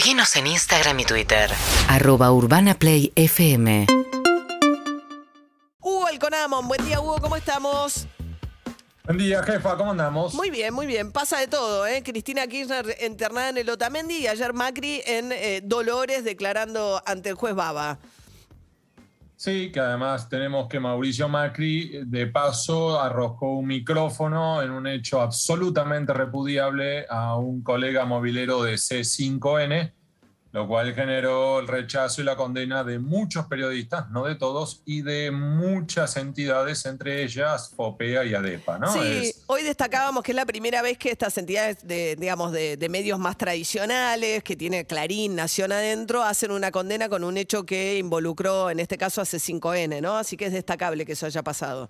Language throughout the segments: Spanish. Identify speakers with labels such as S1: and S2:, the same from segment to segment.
S1: Seguinos en Instagram y Twitter.
S2: Arroba Urbana Play FM.
S3: Hugo Alconamon, buen día Hugo, ¿cómo estamos?
S4: Buen día, jefa, ¿cómo andamos?
S3: Muy bien, muy bien. Pasa de todo, ¿eh? Cristina Kirchner internada en el Otamendi y ayer Macri en eh, Dolores declarando ante el juez Baba.
S4: Sí, que además tenemos que Mauricio Macri de paso arrojó un micrófono en un hecho absolutamente repudiable a un colega movilero de C5N, lo cual generó el rechazo y la condena de muchos periodistas, no de todos, y de muchas entidades, entre ellas FOPEA y ADEPA. ¿no?
S3: Sí,
S4: Es-
S3: hoy destacábamos que es la primera vez que estas entidades de, digamos, de, de medios más tradicionales, que tiene Clarín, Nación adentro, hacen una condena con un hecho que involucró, en este caso, a C5N, ¿no? Así que es destacable que eso haya pasado.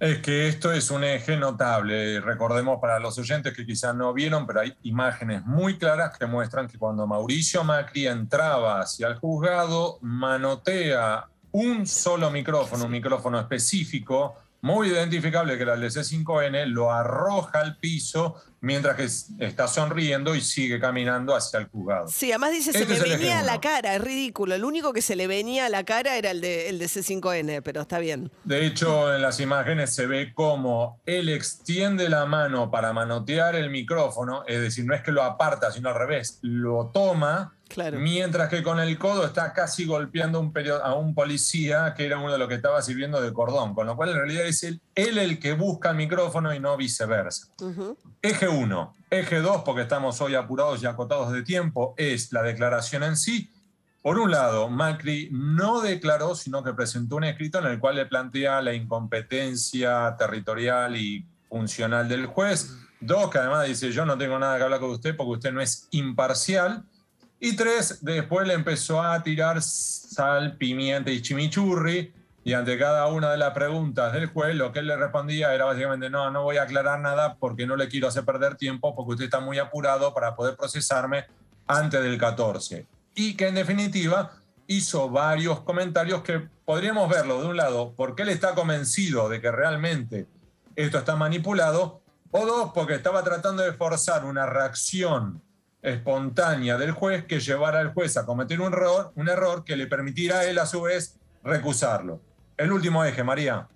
S4: Es que esto es un eje notable. Recordemos para los oyentes que quizás no vieron, pero hay imágenes muy claras que muestran que cuando Mauricio Macri entraba hacia el juzgado, manotea un solo micrófono, un micrófono específico, muy identificable que era el de C5N, lo arroja al piso mientras que está sonriendo y sigue caminando hacia el juzgado.
S3: Sí, además dice, se
S4: Este
S3: me
S4: es el
S3: venía a la cara, es ridículo. El único que se le venía a la cara era el de, el de C5N, pero está bien.
S4: De hecho, en las imágenes se ve cómo él extiende la mano para manotear el micrófono, es decir, no es que lo aparta, sino al revés, lo toma,
S3: Claro.
S4: mientras que con el codo está casi golpeando a un a un policía que era uno de los que estaba sirviendo de cordón, con lo cual en realidad es él, él el que busca el micrófono y no viceversa.
S3: Ujú.
S4: Eje 1. Eje 2, porque estamos hoy apurados y acotados de tiempo, es la declaración en sí. Por un lado, Macri no declaró, sino que presentó un escrito en el cual le plantea la incompetencia territorial y funcional del juez. Dos, que además dice, yo no tengo nada que hablar con usted porque usted no es imparcial. Y tres, después le empezó a tirar sal, pimienta y chimichurri. Y ante cada una de las preguntas del juez, lo que él le respondía era básicamente, no, no voy a aclarar nada porque no le quiero hacer perder tiempo, porque usted está muy apurado para poder procesarme antes del 14. Y que en definitiva hizo varios comentarios que podríamos verlo de un lado, porque él está convencido de que realmente esto está manipulado, o dos, porque estaba tratando de forzar una reacción espontánea del juez que llevara al juez a cometer un error, un error que le permitiera a él a su vez recusarlo. El último eje, María.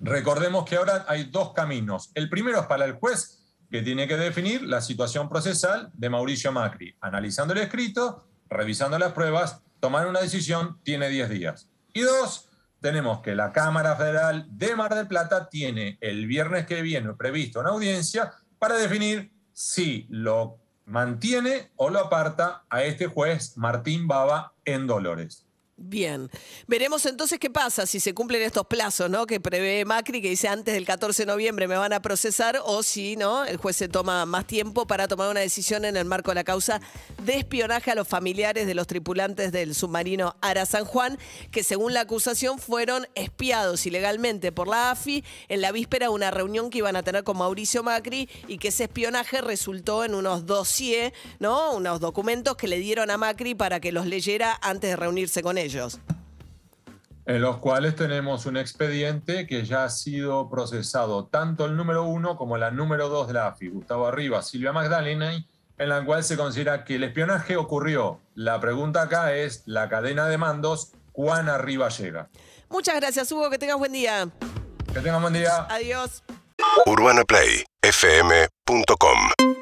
S4: Recordemos que ahora hay dos caminos. El primero es para el juez que tiene que definir la situación procesal de Mauricio Macri, analizando el escrito, revisando las pruebas, tomar una decisión, tiene 10 días. Y dos, tenemos que la Cámara Federal de Mar del Plata tiene el viernes que viene previsto una audiencia para definir si lo mantiene o lo aparta a este juez Martín Baba en Dolores.
S3: Bien. Veremos entonces qué pasa si se cumplen estos plazos, ¿no? Que prevé Macri, que dice antes del 14 de noviembre me van a procesar, o si, ¿no? El juez se toma más tiempo para tomar una decisión en el marco de la causa de espionaje a los familiares de los tripulantes del submarino Ara San Juan, que según la acusación fueron espiados ilegalmente por la AFI en la víspera de una reunión que iban a tener con Mauricio Macri y que ese espionaje resultó en unos dossiers, ¿no? Unos documentos que le dieron a Macri para que los leyera antes de reunirse con ellos.
S4: en los cuales tenemos un expediente que ya ha sido procesado, tanto el número uno como la número dos de la AFI, Gustavo Arriba, Silvia Magdalena, en la cual se considera que el espionaje ocurrió. La pregunta acá es la cadena de mandos, ¿cuán arriba llega?
S3: Muchas gracias, Hugo. Que tengas buen día.
S4: Que tengan buen día.
S3: Adiós.
S5: UrbanaPlayFM.com